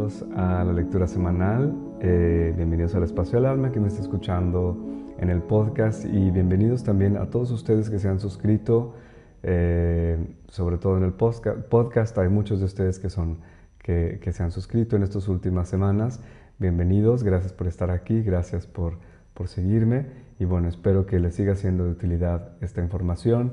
bienvenidos a la lectura semanal, eh, bienvenidos al Espacio del Alma que me está escuchando en el podcast. Y bienvenidos también a todos ustedes que se han suscrito, eh, sobre todo en el podcast, hay muchos de ustedes que, son, que, se han suscrito en estas últimas semanas, bienvenidos, gracias por estar aquí, gracias por, por seguirme. Y bueno, espero que les siga siendo de utilidad esta información.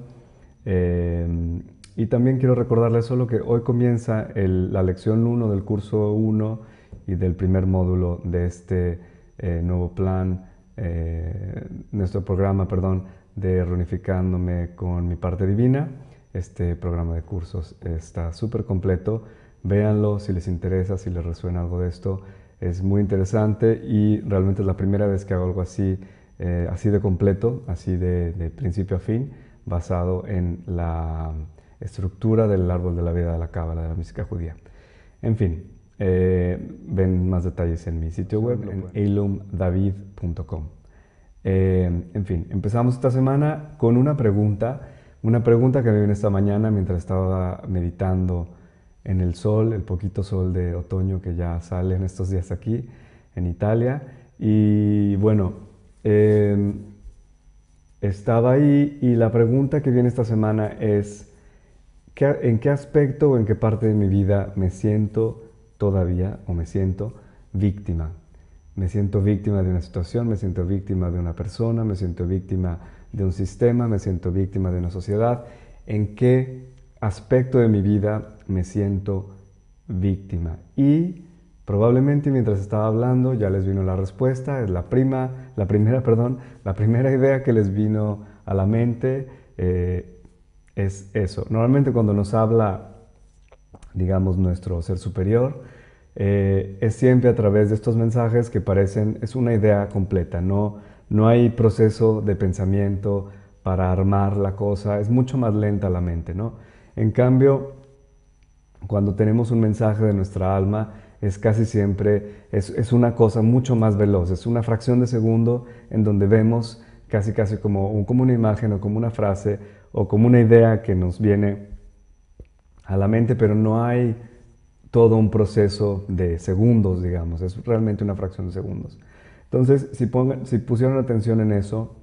Eh, y también quiero recordarles solo que hoy comienza la lección 1 del curso 1 y del primer módulo de este eh, nuevo plan, eh, nuestro programa, perdón, de reunificándome con mi parte divina. Este programa de cursos está súper completo. Véanlo si les interesa, si les resuena algo de esto. Es muy interesante y realmente es la primera vez que hago algo así, eh, así de completo, así de principio a fin, basado en la estructura del árbol de la vida de la cábala de la música judía. En fin, eh, ven más detalles en mi sitio web en elumdavid.com. Eh, en fin, empezamos esta semana con una pregunta, una pregunta que me vino esta mañana mientras estaba meditando en el sol, el poquito sol de otoño que ya sale en estos días aquí en Italia. Y bueno, eh, estaba ahí y la pregunta que viene esta semana es, ¿En qué aspecto o en qué parte de mi vida me siento todavía o me siento víctima? Me siento víctima de una situación, me siento víctima de una persona, me siento víctima de un sistema, me siento víctima de una sociedad. ¿En qué aspecto de mi vida me siento víctima? Y probablemente mientras estaba hablando ya les vino la respuesta, es la prima, la primera, perdón, la primera idea que les vino a la mente. Eh, es eso. Normalmente cuando nos habla, digamos, nuestro ser superior, eh, es siempre a través de estos mensajes que parecen, es una idea completa, no, no hay proceso de pensamiento para armar la cosa, es mucho más lenta la mente, ¿no? En cambio, cuando tenemos un mensaje de nuestra alma, es casi siempre, es, es, una cosa mucho más veloz, es una fracción de segundo en donde vemos casi casi como, como una imagen o como una frase o como una idea que nos viene a la mente, pero no hay todo un proceso de segundos, digamos, es realmente una fracción de segundos. Entonces, si, pongan, si pusieron atención en eso,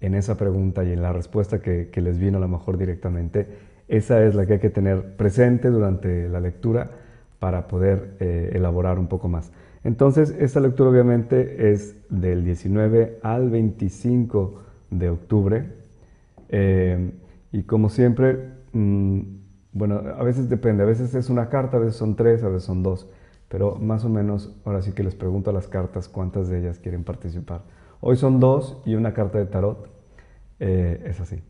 en esa pregunta y en la respuesta que, les vino a lo mejor directamente, esa es la que hay que tener presente durante la lectura para poder eh, elaborar un poco más. Entonces, esta lectura obviamente es del 19 al 25 de octubre eh, y como siempre, mm, bueno, a veces depende, a veces es una carta, a veces son tres, a veces son dos, pero más o menos ahora sí que les pregunto a las cartas cuántas de ellas quieren participar. Hoy son dos y una carta de tarot, eh, es así.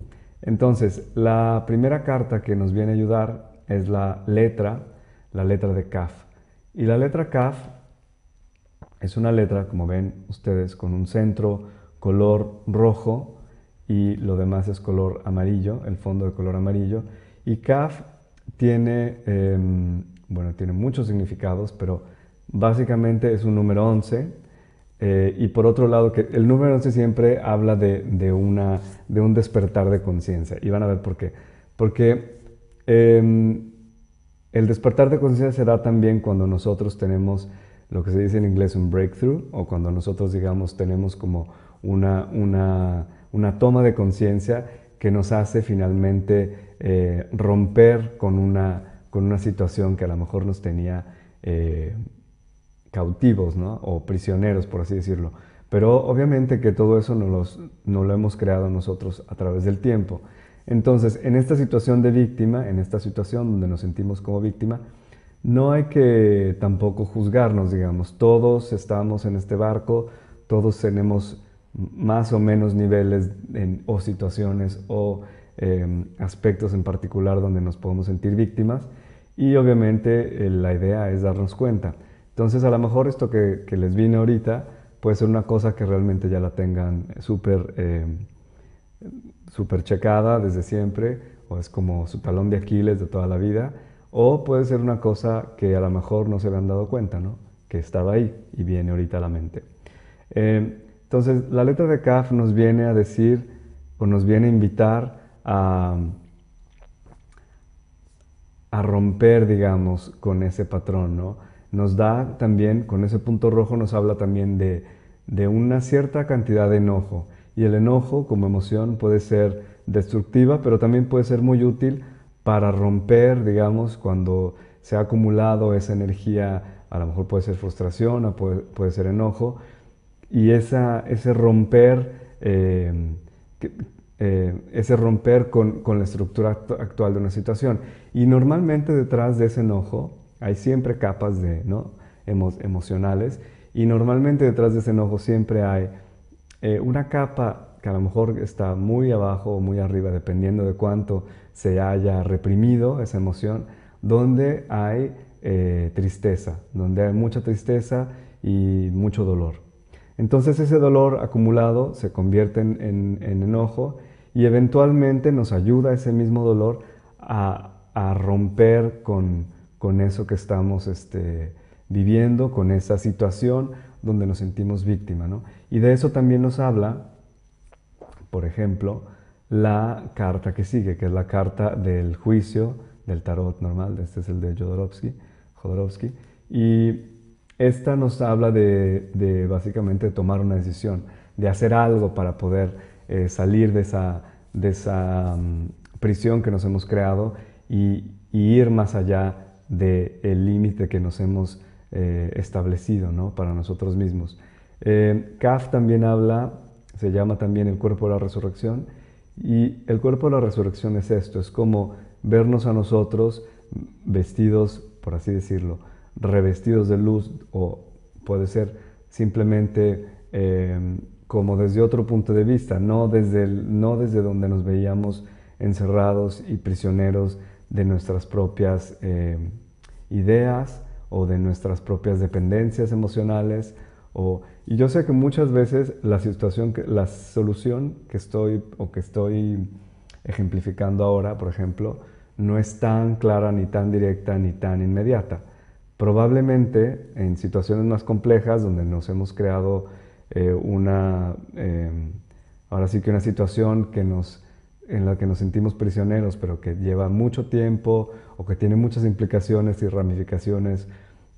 Entonces, la primera carta que nos viene a ayudar es la letra, la letra de Kaf. Y la letra Kaf es una letra, como ven ustedes, con un centro color rojo y lo demás es color amarillo, el fondo de color amarillo. Y Kaf tiene, em, bueno, tiene muchos significados, pero básicamente es un número 11. Eh, y por otro lado, que el número 11 siempre habla de, de, una, de un despertar de conciencia. Y van a ver por qué. Porque em, el despertar de conciencia se da también cuando nosotros tenemos lo que se dice en inglés un breakthrough, o cuando nosotros, digamos, tenemos como una, una una toma de conciencia que nos hace finalmente eh, romper con una, con una situación que a lo mejor nos tenía eh, cautivos o prisioneros, por así decirlo. Pero obviamente que todo eso no, no lo hemos creado nosotros a través del tiempo. Entonces, en esta situación de víctima, en esta situación donde nos sentimos como víctima, no hay que tampoco juzgarnos, digamos. Todos estamos en este barco, todos tenemos más o menos niveles o situaciones o em, aspectos en particular donde nos podemos sentir víctimas y obviamente eh, la idea es darnos cuenta. Entonces a lo mejor esto que, les vine ahorita puede ser una cosa que realmente ya la tengan súper em, super checada desde siempre o es como su talón de Aquiles de toda la vida o puede ser una cosa que a lo mejor no se habían dado cuenta, ¿no? que estaba ahí y viene ahorita a la mente. Entonces, la letra de Kaf nos viene a decir o nos viene a invitar a, romper, digamos, con ese patrón, ¿no? nos da también, con ese punto rojo nos habla también de, de una cierta cantidad de enojo. Y el enojo como emoción puede ser destructiva, pero también puede ser muy útil para romper, digamos, cuando se ha acumulado esa energía, a lo mejor puede ser frustración o puede, ser enojo, y esa, ese romper, eh, eh, ese romper con, con, la estructura actual de una situación. Y normalmente detrás de ese enojo hay siempre capas de, ¿no? emocionales, y normalmente detrás de ese enojo siempre hay eh, una capa que a lo mejor está muy abajo o muy arriba, dependiendo de cuánto se haya reprimido esa emoción, donde hay eh, tristeza, donde hay mucha tristeza y mucho dolor. Entonces ese dolor acumulado se convierte en, enojo y eventualmente nos ayuda ese mismo dolor a, romper con, eso que estamos este, viviendo, con esa situación donde nos sentimos víctima. Y de eso también nos habla, por ejemplo, la carta que sigue, que es la carta del juicio del tarot normal, este es el de Jodorowsky, Jodorowsky y esta nos habla de, básicamente tomar una decisión, de hacer algo para poder eh, salir de esa, mm, prisión que nos hemos creado y, ir más allá del límite que nos hemos eh, establecido ¿no? para nosotros mismos. Eh, Kaf también habla, se llama también el cuerpo de la resurrección, y el cuerpo de la resurrección es esto, es como vernos a nosotros vestidos, por así decirlo, revestidos de luz o puede ser simplemente em, como desde otro punto de vista, no desde, no desde donde nos veíamos encerrados y prisioneros de nuestras propias em, ideas o de nuestras propias dependencias emocionales. O, y yo sé que muchas veces la situación, la solución que estoy o que estoy ejemplificando ahora, por ejemplo, no es tan clara, ni tan directa, ni tan inmediata. Probablemente en situaciones más complejas, donde nos hemos creado eh, una, em, ahora sí que una situación que nos, en la que nos sentimos prisioneros, pero que lleva mucho tiempo o que tiene muchas implicaciones y ramificaciones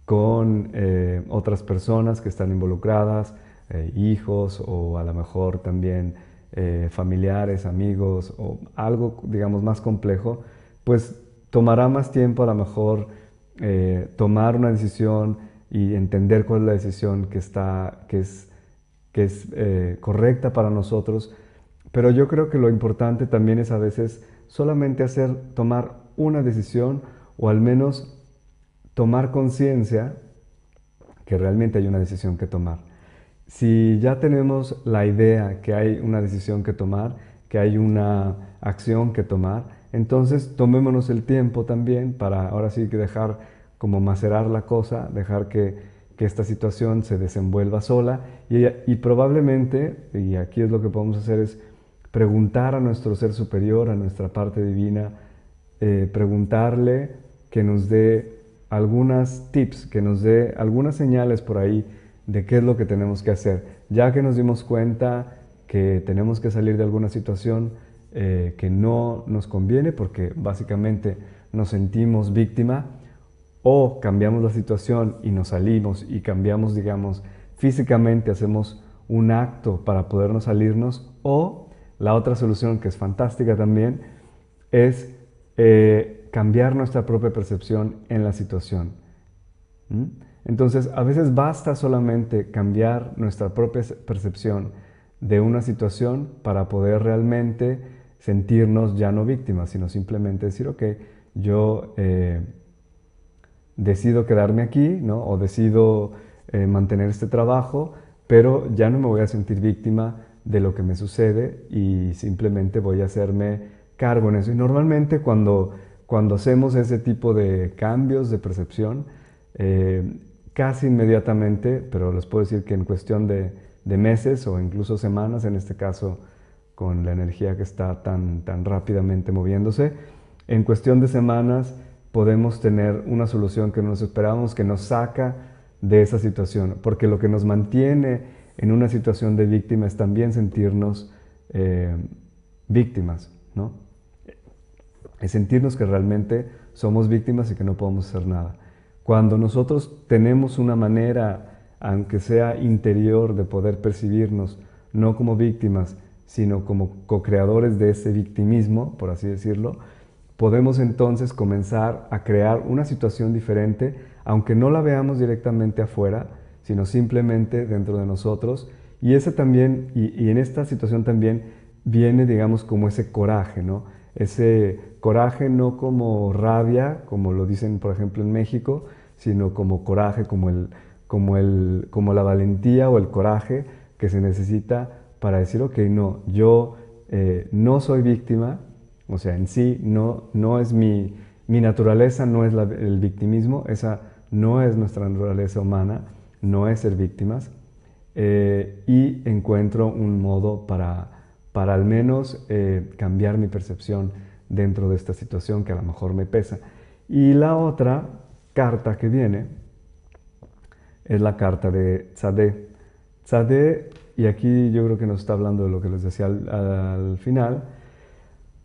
con eh, otras personas que están involucradas, eh, hijos o a lo mejor también familiares, amigos o algo, digamos, más complejo, pues tomará más tiempo a lo mejor eh, tomar una decisión y entender cuál es la decisión que, está, que es, que es eh, correcta para nosotros. Pero yo creo que lo importante también es a veces solamente hacer, tomar una decisión o al menos tomar conciencia que realmente hay una decisión que tomar. Si ya tenemos la idea que hay una decisión que tomar, que hay una acción que tomar, entonces tomémonos el tiempo también para ahora sí que dejar como macerar la cosa, dejar que, esta situación se desenvuelva sola y, probablemente, y aquí es lo que podemos hacer, es preguntar a nuestro ser superior, a nuestra parte divina, eh, preguntarle que nos dé algunas tips, que nos dé algunas señales por ahí de qué es lo que tenemos que hacer. Ya que nos dimos cuenta que tenemos que salir de alguna situación, eh, que no nos conviene porque básicamente nos sentimos víctima o cambiamos la situación y nos salimos y cambiamos, digamos, físicamente hacemos un acto para podernos salirnos o la otra solución que es fantástica también es eh, cambiar nuestra propia percepción en la situación. Entonces, a veces basta solamente cambiar nuestra propia percepción de una situación para poder realmente sentirnos ya no víctimas, sino simplemente decir, ok, yo eh, decido quedarme aquí, ¿no? O decido eh, mantener este trabajo, pero ya no me voy a sentir víctima de lo que me sucede y simplemente voy a hacerme cargo en eso. Y normalmente cuando, cuando hacemos ese tipo de cambios de percepción, eh, casi inmediatamente, pero les puedo decir que en cuestión de, de meses o incluso semanas, en este caso con la energía que está tan, tan rápidamente moviéndose. En cuestión de semanas podemos tener una solución que no nos esperábamos, que nos saca de esa situación, porque lo que nos mantiene en una situación de víctima es también sentirnos eh, víctimas, ¿no? Es sentirnos que realmente somos víctimas y que no podemos hacer nada. Cuando nosotros tenemos una manera, aunque sea interior, de poder percibirnos no como víctimas, sino como co-creadores de ese victimismo, por así decirlo, podemos entonces comenzar a crear una situación diferente, aunque no la veamos directamente afuera, sino simplemente dentro de nosotros. Y ese también, y, en esta situación también viene, digamos, como ese coraje, ¿no? Ese coraje no como rabia, como lo dicen, por ejemplo, en México, sino como coraje, como, el, como, el, como la valentía o el coraje que se necesita para decir, ok, no, yo eh, no soy víctima, o sea, en sí no, no es mi, mi naturaleza, no es el victimismo, esa no es nuestra naturaleza humana, no es ser víctimas, eh, y encuentro un modo para, para al menos eh, cambiar mi percepción dentro de esta situación que a lo mejor me pesa. Y la otra carta que viene es la carta de Tzadé. Tzadé, y aquí yo creo que nos está hablando de lo que les decía al, final,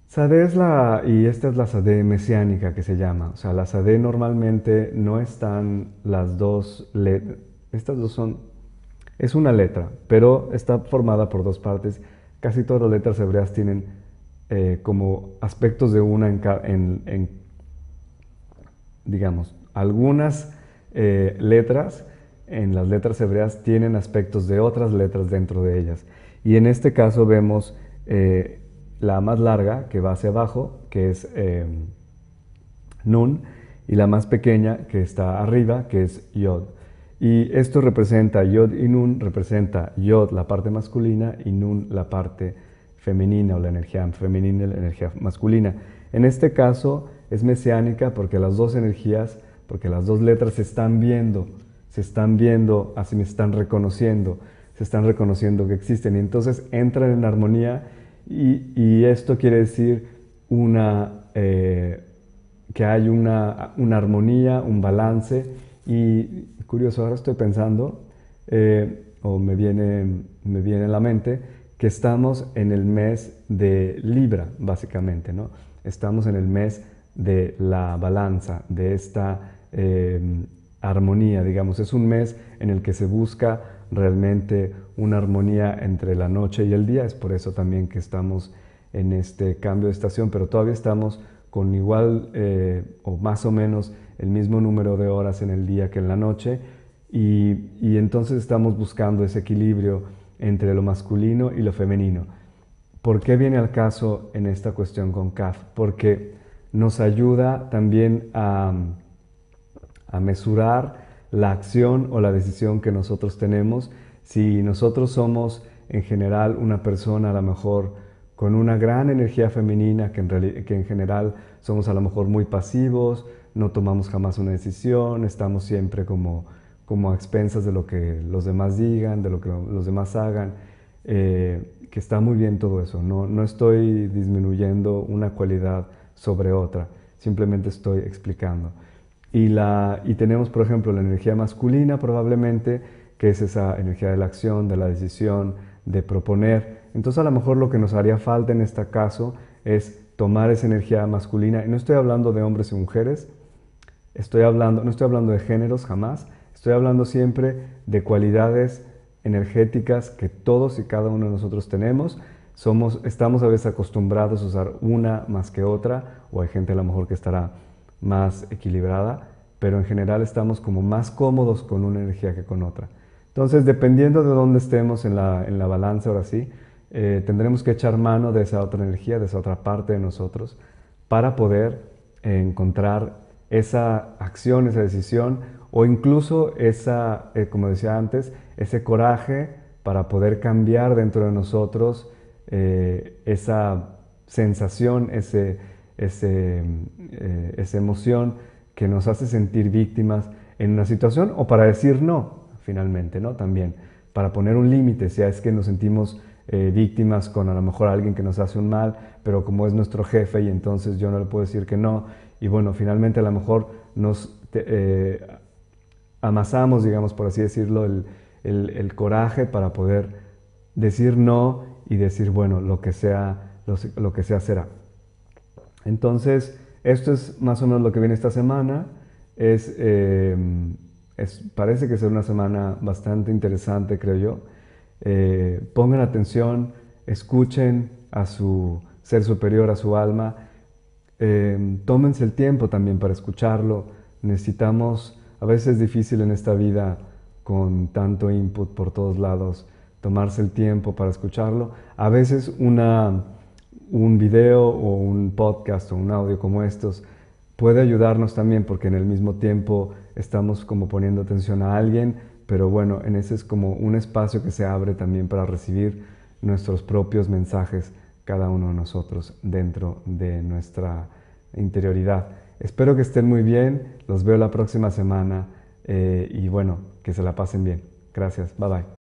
Tzadé es la, y esta es la Tzadé mesiánica que se llama, o sea, la Tzadé normalmente no están las dos letras, estas dos son, es una letra, pero está formada por dos partes. Casi todas las letras hebreas tienen eh, como aspectos de una en, digamos, algunas eh, letras en las letras hebreas tienen aspectos de otras letras dentro de ellas. Y en este caso vemos eh, la más larga que va hacia abajo, que es Nun, y la más pequeña que está arriba, que es Yod. Y esto representa, Yod y Nun representa Yod la parte masculina y Nun la parte femenina o la energía femenina y la energía masculina. En este caso es mesiánica porque las dos energías, porque las dos letras se están viendo, se están viendo, así me están reconociendo, se están reconociendo que existen y entonces entran en armonía y, esto quiere decir una, eh, que hay una, una armonía, un balance y curioso, ahora estoy pensando, eh, o me viene, me viene a la mente, que estamos en el mes de Libra, básicamente, ¿no? Estamos en el mes de la balanza, de esta eh, armonía, digamos. Es un mes en el que se busca realmente una armonía entre la noche y el día. Es por eso también que estamos en este cambio de estación, pero todavía estamos con igual eh, o más o menos el mismo número de horas en el día que en la noche y, entonces estamos buscando ese equilibrio entre lo masculino y lo femenino. ¿Por qué viene al caso en esta cuestión con CAF? Porque nos ayuda también a, a mesurar la acción o la decisión que nosotros tenemos. Si nosotros somos en general una persona a lo mejor con una gran energía femenina, que en, que en general somos a lo mejor muy pasivos, no tomamos jamás una decisión, estamos siempre como, como a expensas de lo que los demás digan, de lo que los demás hagan, eh, que está muy bien todo eso. No, no estoy disminuyendo una cualidad sobre otra, simplemente estoy explicando. Y, tenemos, por ejemplo, la energía masculina probablemente, que es esa energía de la acción, de la decisión, de proponer. Entonces a lo mejor lo que nos haría falta en este caso es tomar esa energía masculina. Y no estoy hablando de hombres y mujeres, Estoy hablando, no estoy hablando de géneros jamás, estoy hablando siempre de cualidades energéticas que todos y cada uno de nosotros tenemos. Somos, estamos a veces acostumbrados a usar una más que otra, o hay gente a lo mejor que estará más equilibrada, pero en general estamos como más cómodos con una energía que con otra. Entonces, dependiendo de dónde estemos en la, en la balanza, ahora sí, eh, tendremos que echar mano de esa otra energía, de esa otra parte de nosotros, para poder encontrar esa acción, esa decisión o incluso esa, eh, como decía antes, ese coraje para poder cambiar dentro de nosotros eh, esa sensación, ese, eh, esa emoción que nos hace sentir víctimas en una situación o para decir no, finalmente, ¿no? También, para poner un límite, si es que nos sentimos víctimas con a lo mejor alguien que nos hace un mal, pero como es nuestro jefe y entonces yo no le puedo decir que no, y bueno, finalmente a lo mejor nos eh, amasamos, digamos, por así decirlo, el, coraje para poder decir no y decir, bueno, lo que sea, lo, que sea será. Entonces, esto es más o menos lo que viene esta semana. Es, eh, parece que será una semana bastante interesante, creo yo. Eh, pongan atención, escuchen a su ser superior, a su alma. Eh, tómense el tiempo también para escucharlo. Necesitamos, a veces es difícil en esta vida con tanto input por todos lados, tomarse el tiempo para escucharlo. A veces una, un video o un podcast o un audio como estos puede ayudarnos también porque en el mismo tiempo estamos como poniendo atención a alguien, pero bueno, en ese es como un espacio que se abre también para recibir nuestros propios mensajes, cada uno de nosotros, dentro de nuestra interioridad. Espero que estén muy bien, los veo la próxima semana eh, y bueno, que se la pasen bien. Gracias, bye bye.